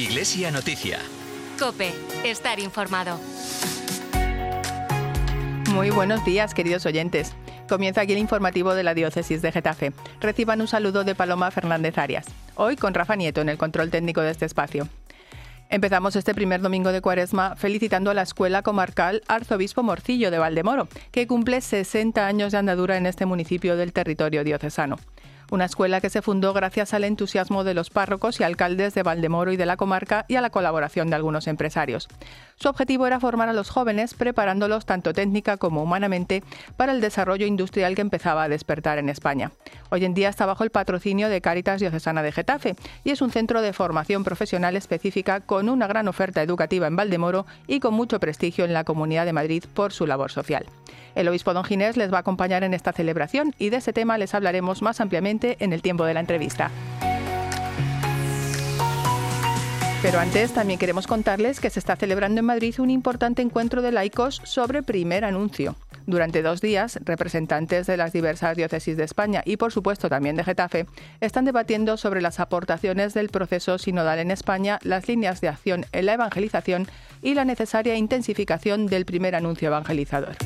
Iglesia Noticia. Cope, estar informado. Muy buenos días, queridos oyentes. Comienza aquí el informativo de la Diócesis de Getafe. Reciban un saludo de Paloma Fernández Arias. Hoy con Rafa Nieto en el control técnico de este espacio. Empezamos este primer domingo de Cuaresma felicitando a la Escuela Comarcal Arzobispo Morcillo de Valdemoro, que cumple 60 años de andadura en este municipio del territorio diocesano una escuela que se fundó gracias al entusiasmo de los párrocos y alcaldes de Valdemoro y de la comarca y a la colaboración de algunos empresarios. Su objetivo era formar a los jóvenes, preparándolos tanto técnica como humanamente para el desarrollo industrial que empezaba a despertar en España. Hoy en día está bajo el patrocinio de Cáritas Diocesana de Getafe y es un centro de formación profesional específica con una gran oferta educativa en Valdemoro y con mucho prestigio en la Comunidad de Madrid por su labor social. El obispo don Ginés les va a acompañar en esta celebración y de ese tema les hablaremos más ampliamente en el tiempo de la entrevista. Pero antes también queremos contarles que se está celebrando en Madrid un importante encuentro de laicos sobre primer anuncio. Durante dos días, representantes de las diversas diócesis de España y, por supuesto, también de Getafe, están debatiendo sobre las aportaciones del proceso sinodal en España, las líneas de acción en la evangelización y la necesaria intensificación del primer anuncio evangelizador.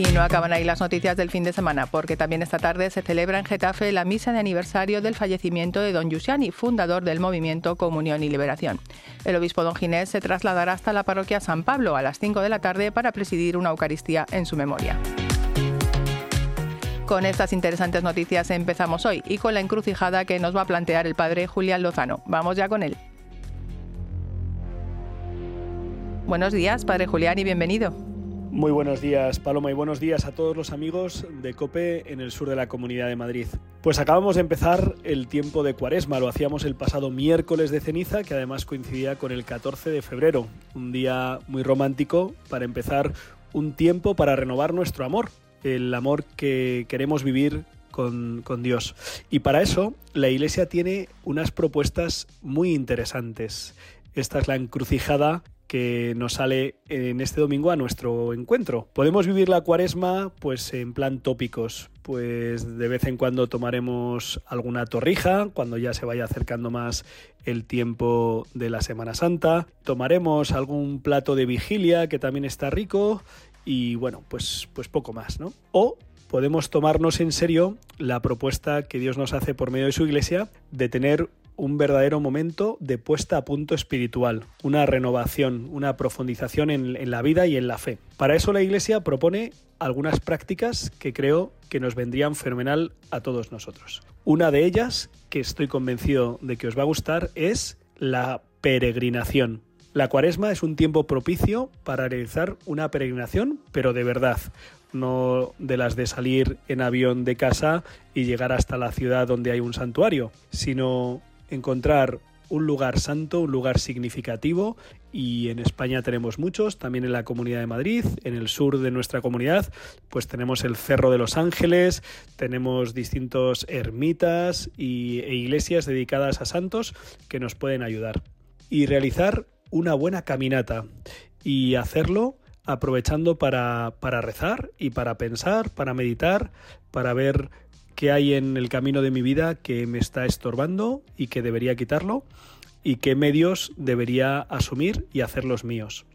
Y no acaban ahí las noticias del fin de semana, porque también esta tarde se celebra en Getafe la misa de aniversario del fallecimiento de don Giussiani, fundador del movimiento Comunión y Liberación. El obispo don Ginés se trasladará hasta la parroquia San Pablo a las 5 de la tarde para presidir una Eucaristía en su memoria. Con estas interesantes noticias empezamos hoy y con la encrucijada que nos va a plantear el padre Julián Lozano. Vamos ya con él. Buenos días, padre Julián, y bienvenido. Muy buenos días, Paloma, y buenos días a todos los amigos de COPE en el sur de la Comunidad de Madrid. Pues acabamos de empezar el tiempo de Cuaresma, lo hacíamos el pasado miércoles de ceniza, que además coincidía con el 14 de febrero, un día muy romántico para empezar un tiempo para renovar nuestro amor, el amor que queremos vivir con, con, Dios. Y para eso la Iglesia tiene unas propuestas muy interesantes. Esta es la encrucijada que nos sale en este domingo a nuestro encuentro. Podemos vivir la cuaresma pues en plan tópicos, pues de vez en cuando tomaremos alguna torrija cuando ya se vaya acercando más el tiempo de la Semana Santa, tomaremos algún plato de vigilia que también está rico y bueno, pues pues poco más, ¿no? O podemos tomarnos en serio la propuesta que Dios nos hace por medio de su iglesia de tener un verdadero momento de puesta a punto espiritual, una renovación, una profundización en, la vida y en la fe. Para eso la Iglesia propone algunas prácticas que creo que nos vendrían fenomenal a todos nosotros. Una de ellas, que estoy convencido de que os va a gustar, es la peregrinación. La cuaresma es un tiempo propicio para realizar una peregrinación, pero de verdad, no de las de salir en avión de casa y llegar hasta la ciudad donde hay un santuario, sino encontrar un lugar santo, un lugar significativo y en España tenemos muchos, también en la Comunidad de Madrid, en el sur de nuestra comunidad, pues tenemos el Cerro de los Ángeles, tenemos distintos ermitas y, e iglesias dedicadas a santos que nos pueden ayudar. Y realizar una buena caminata y hacerlo aprovechando para, para rezar y para pensar, para meditar, para ver qué hay en el camino de mi vida que me está estorbando y que debería quitarlo y qué medios debería asumir y hacer los míos.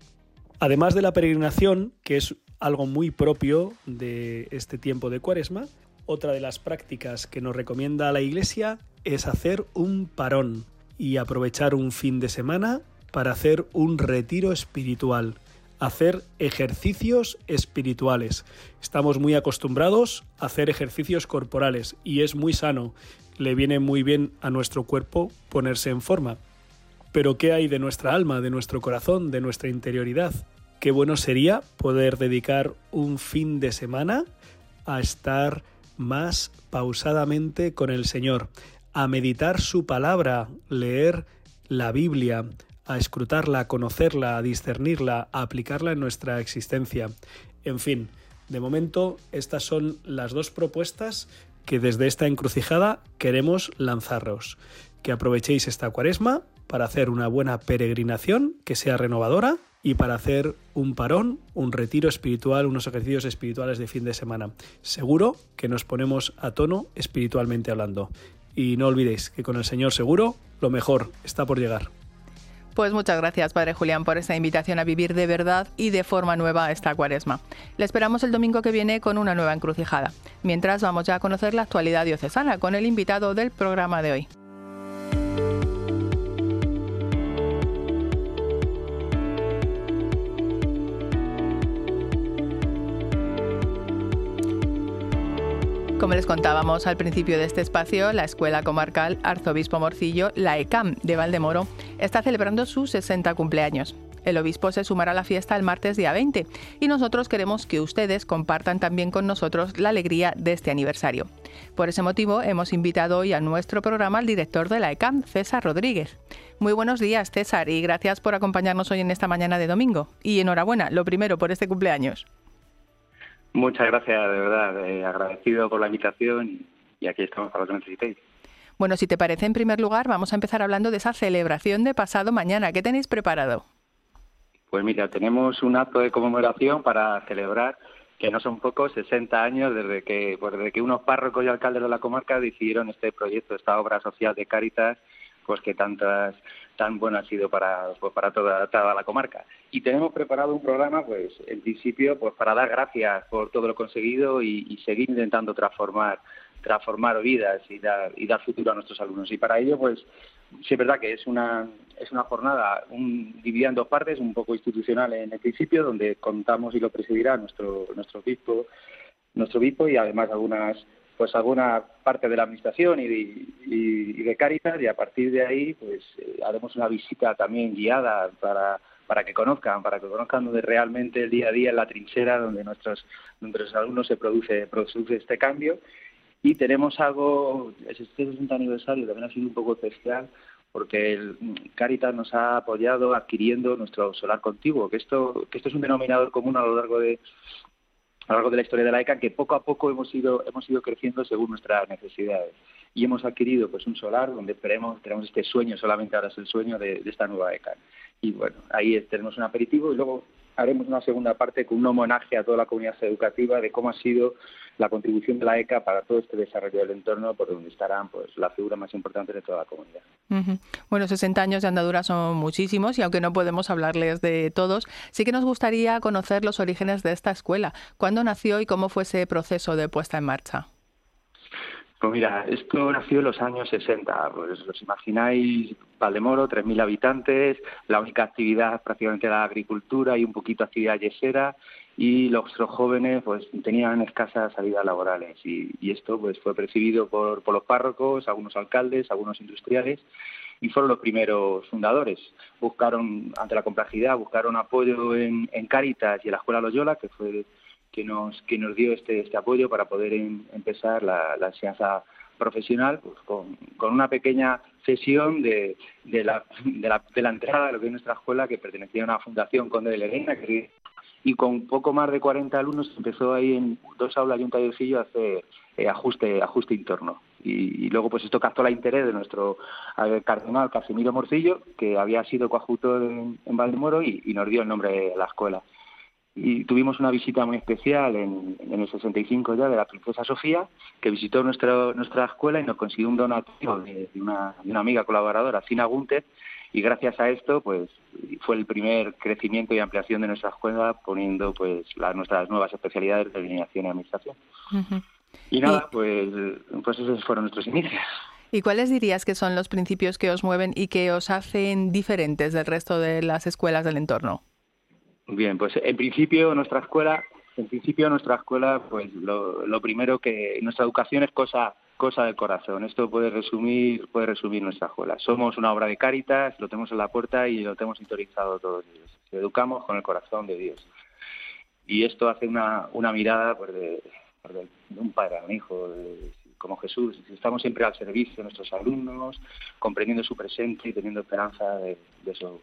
Además de la peregrinación, que es algo muy propio de este tiempo de cuaresma, otra de las prácticas que nos recomienda la Iglesia es hacer un parón y aprovechar un fin de semana para hacer un retiro espiritual hacer ejercicios espirituales. Estamos muy acostumbrados a hacer ejercicios corporales y es muy sano, le viene muy bien a nuestro cuerpo ponerse en forma. Pero ¿qué hay de nuestra alma, de nuestro corazón, de nuestra interioridad? Qué bueno sería poder dedicar un fin de semana a estar más pausadamente con el Señor, a meditar su palabra, leer la Biblia, a escrutarla, a conocerla, a discernirla, a aplicarla en nuestra existencia. En fin, de momento estas son las dos propuestas que desde esta encrucijada queremos lanzaros. Que aprovechéis esta cuaresma para hacer una buena peregrinación que sea renovadora y para hacer un parón, un retiro espiritual, unos ejercicios espirituales de fin de semana. Seguro que nos ponemos a tono espiritualmente hablando. y no olvidéis que con el Señor seguro lo mejor está por llegar. Pues muchas gracias, Padre Julián, por esta invitación a vivir de verdad y de forma nueva esta cuaresma. Le esperamos el domingo que viene con una nueva encrucijada. Mientras vamos ya a conocer la actualidad diocesana con el invitado del programa de hoy. Como les contábamos al principio de este espacio, la Escuela Comarcal Arzobispo Morcillo, la ECAM de Valdemoro, está celebrando sus 60 cumpleaños. El obispo se sumará a la fiesta el martes día 20 y nosotros queremos que ustedes compartan también con nosotros la alegría de este aniversario. Por ese motivo hemos invitado hoy a nuestro programa al director de la ECAM, César Rodríguez. Muy buenos días, César, y gracias por acompañarnos hoy en esta mañana de domingo. Y enhorabuena, lo primero, por este cumpleaños. Muchas gracias, de verdad. Eh, agradecido por la invitación y aquí estamos para lo que necesitéis. Bueno, si te parece, en primer lugar, vamos a empezar hablando de esa celebración de pasado mañana. ¿Qué tenéis preparado? Pues mira, tenemos un acto de conmemoración para celebrar que no son pocos, 60 años desde que, pues desde que unos párrocos y alcaldes de la comarca decidieron este proyecto, esta obra social de Cáritas, pues que tantas tan bueno ha sido para, pues para toda, toda la comarca. Y tenemos preparado un programa, pues en principio, pues para dar gracias por todo lo conseguido y, seguir intentando transformar transformar vidas y dar, y dar futuro a nuestros alumnos. Y para ello, pues sí es verdad que es una, es una jornada un, dividida en dos partes, un poco institucional en el principio, donde contamos y lo presidirá nuestro, nuestro obispo, nuestro obispo y además algunas pues alguna parte de la administración y de, y, de Caritas y a partir de ahí pues eh, haremos una visita también guiada para para que conozcan, para que conozcan donde realmente el día a día en la trinchera donde nuestros nuestros alumnos se produce produce este cambio. Y tenemos algo este 60 aniversario también ha sido un poco especial porque el Caritas nos ha apoyado adquiriendo nuestro solar contiguo, que esto que esto es un denominador común a lo largo de a lo largo de la historia de la ECA que poco a poco hemos ido hemos ido creciendo según nuestras necesidades. Y hemos adquirido pues un solar donde esperemos tenemos este sueño solamente ahora es el sueño de, esta nueva ECA. Y bueno ahí tenemos un aperitivo y luego haremos una segunda parte con un homenaje a toda la comunidad educativa de cómo ha sido la contribución de la ECA para todo este desarrollo del entorno por donde estarán pues la figura más importante de toda la comunidad. Bueno, 60 años de andadura son muchísimos y aunque no podemos hablarles de todos, sí que nos gustaría conocer los orígenes de esta escuela. ¿Cuándo nació y cómo fue ese proceso de puesta en marcha? Pues mira, esto nació en los años 60. Pues os imagináis Valdemoro, 3.000 habitantes, la única actividad prácticamente era la agricultura y un poquito actividad yesera y los jóvenes pues tenían escasas salidas laborales y, esto pues fue percibido por, por los párrocos, algunos alcaldes, algunos industriales y fueron los primeros fundadores. Buscaron, ante la complejidad, buscaron apoyo en, en Cáritas y en la Escuela Loyola, que fue que nos, que nos dio este, este apoyo para poder em, empezar la, la enseñanza profesional pues, con, con, una pequeña cesión de, de, la, de, la, de la entrada de lo que es nuestra escuela, que pertenecía a una fundación Conde de Lerena, y con poco más de 40 alumnos empezó ahí en dos aulas y un tallercillo a hacer eh, ajuste, ajuste interno. Y, luego pues esto captó el interés de nuestro cardenal Casimiro Morcillo, que había sido coadjutor en, en Valdemoro y, nos dio el nombre de la escuela y tuvimos una visita muy especial en, en, el 65 ya de la princesa Sofía, que visitó nuestra, nuestra escuela y nos consiguió un donativo de, una, de una, amiga colaboradora, Cina Gunter, y gracias a esto pues fue el primer crecimiento y ampliación de nuestra escuela poniendo pues las, nuestras nuevas especialidades de alineación y administración. Y nada, pues, pues esos fueron nuestros inicios. ¿Y cuáles dirías que son los principios que os mueven y que os hacen diferentes del resto de las escuelas del entorno? Bien, pues en principio nuestra escuela, en principio nuestra escuela, pues lo, lo primero que nuestra educación es cosa cosa del corazón. Esto puede resumir, puede resumir nuestra escuela. Somos una obra de Cáritas, lo tenemos en la puerta y lo tenemos interiorizado todos los días. Educamos con el corazón de Dios. Y esto hace una, una mirada pues, de, de, un padre a un hijo, de, como Jesús. Estamos siempre al servicio de nuestros alumnos, comprendiendo su presente y teniendo esperanza de, su,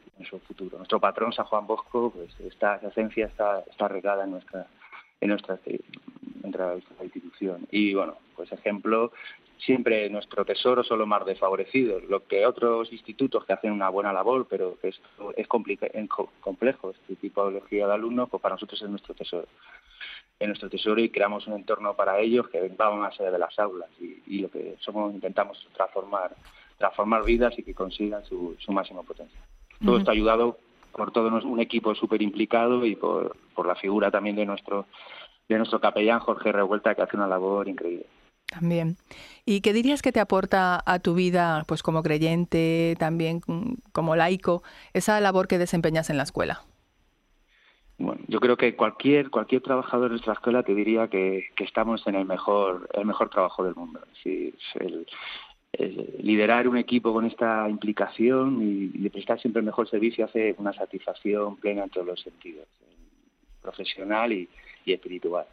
futuro. Nuestro patrón, San Juan Bosco, pues esta esencia está, está regada en nuestra institución. Y bueno, pues ejemplo, siempre nuestro tesoro son los más desfavorecidos. Lo que otros institutos que hacen una buena labor, pero que es, es complejo, este tipo de de alumnos, pues para nosotros es nuestro tesoro. En nuestro tesoro y creamos un entorno para ellos que va más allá de las aulas y, lo que somos intentamos transformar transformar vidas y que consigan su, máximo potencial. Todo está ayudado por todo un equipo súper implicado y por, por la figura también de nuestro de nuestro capellán Jorge Revuelta que hace una labor increíble. También. ¿Y qué dirías que te aporta a tu vida, pues como creyente, también como laico, esa labor que desempeñas en la escuela? Bueno, yo creo que cualquier cualquier trabajador de nuestra escuela te diría que, estamos en el mejor el mejor trabajo del mundo. Liderar un equipo con esta implicación y, prestar siempre el mejor servicio hace una satisfacción plena en todos los sentidos, profesional y espiritual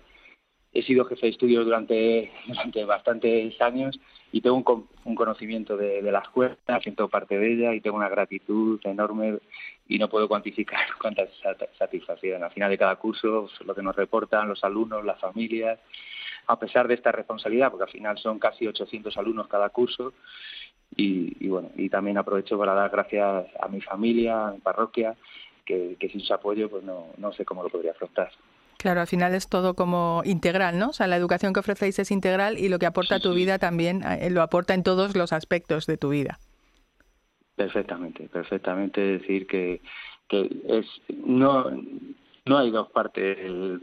he sido jefe de estudios durante, durante bastantes años y tengo un, conocimiento de, la escuela, siento parte de ella y tengo una gratitud enorme y no puedo cuantificar cuánta satisfacción. Al final de cada curso, lo que nos reportan los alumnos, las familias, a pesar de esta responsabilidad, porque al final son casi 800 alumnos cada curso, y, bueno, y también aprovecho para dar gracias a mi familia, a mi parroquia, que, que sin su apoyo pues no, no sé cómo lo podría afrontar. Claro, al final es todo como integral, ¿no? O sea, la educación que ofrecéis es integral y lo que aporta a tu vida también eh, lo aporta en todos los aspectos de tu vida. Perfectamente, perfectamente. decir que, que es no no hay dos partes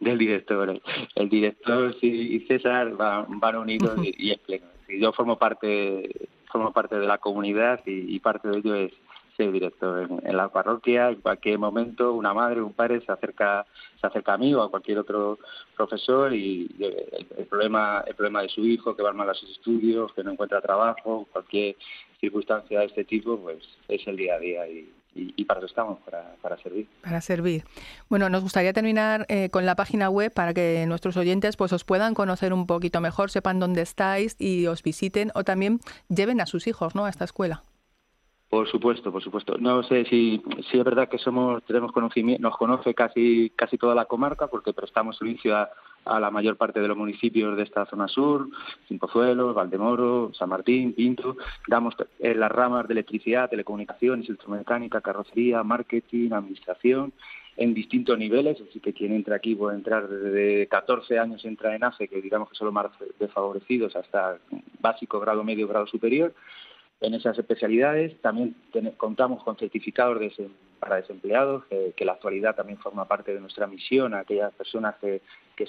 del, director. El, director y César van, van unidos y, es pleno. Yo formo parte formo parte de la comunidad y parte de ello es ser director en, la parroquia, en cualquier momento una madre, un padre se acerca, se acerca a mí o a cualquier otro profesor y el, problema, el problema de su hijo que va mal a sus estudios, que no encuentra trabajo, cualquier circunstancia de este tipo, pues es el día a día y, para eso estamos, para, servir. Para servir. Bueno, nos gustaría terminar eh, con la página web para que nuestros oyentes pues os puedan conocer un poquito mejor, sepan dónde estáis y os visiten o también lleven a sus hijos ¿no? a esta escuela. Por supuesto, por supuesto. No sé si, si es verdad que somos tenemos conocimiento, nos conoce casi casi toda la comarca porque prestamos servicio a, la mayor parte de los municipios de esta zona sur, Cincozuelos, Valdemoro, San Martín, Pinto. Damos en las ramas de electricidad, telecomunicaciones, electromecánica, carrocería, marketing, administración en distintos niveles, así que quien entra aquí puede entrar desde 14 años entra en AFE, que digamos que son los más desfavorecidos, hasta básico, grado medio, grado superior en esas especialidades. También contamos con certificados para desempleados, que, en la actualidad también forma parte de nuestra misión, aquellas personas que,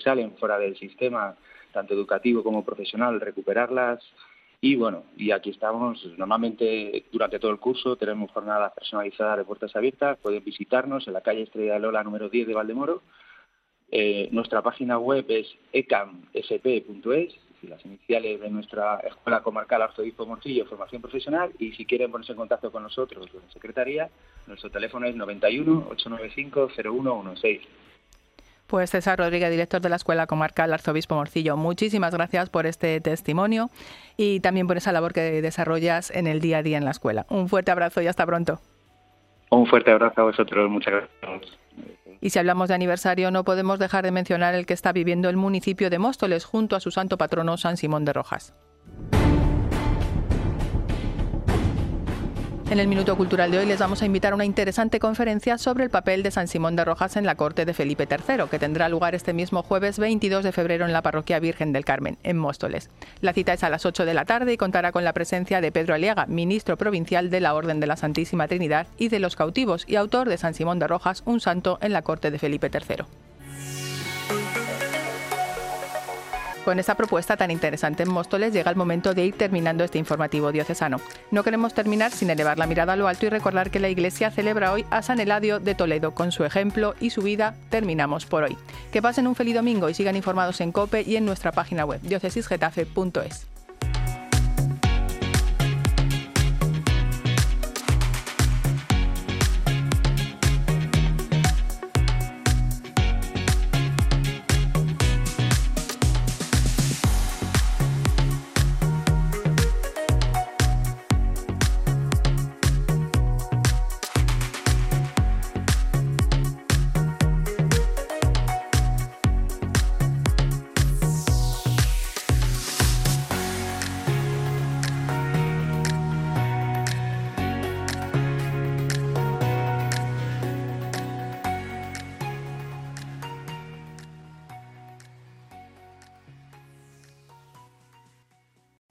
salen fuera del sistema, tanto educativo como profesional, recuperarlas. Y bueno, y aquí estamos, normalmente durante todo el curso tenemos jornadas personalizadas de puertas abiertas, pueden visitarnos en la calle Estrella de Lola número 10 de Valdemoro. Eh, nuestra página web es ecamsp.es las iniciales de nuestra Escuela Comarcal Arzobispo Morcillo, Formación Profesional, y si quieren ponerse en contacto con nosotros en Secretaría, nuestro teléfono es 91 895 0116. Pues César Rodríguez, director de la Escuela Comarcal Arzobispo Morcillo, muchísimas gracias por este testimonio y también por esa labor que desarrollas en el día a día en la escuela. Un fuerte abrazo y hasta pronto. Un fuerte abrazo a vosotros, muchas gracias. Y si hablamos de aniversario, no podemos dejar de mencionar el que está viviendo el municipio de Móstoles junto a su santo patrono San Simón de Rojas. En el Minuto Cultural de hoy les vamos a invitar a una interesante conferencia sobre el papel de San Simón de Rojas en la corte de Felipe III, que tendrá lugar este mismo jueves 22 de febrero en la parroquia Virgen del Carmen, en Móstoles. La cita es a las 8 de la tarde y contará con la presencia de Pedro Aliaga, ministro provincial de la Orden de la Santísima Trinidad y de los cautivos y autor de San Simón de Rojas, un santo en la corte de Felipe III. Con esta propuesta tan interesante en Móstoles llega el momento de ir terminando este informativo diocesano. No queremos terminar sin elevar la mirada a lo alto y recordar que la Iglesia celebra hoy a San Eladio de Toledo. Con su ejemplo y su vida terminamos por hoy. Que pasen un feliz domingo y sigan informados en COPE y en nuestra página web diocesisgetafe.es.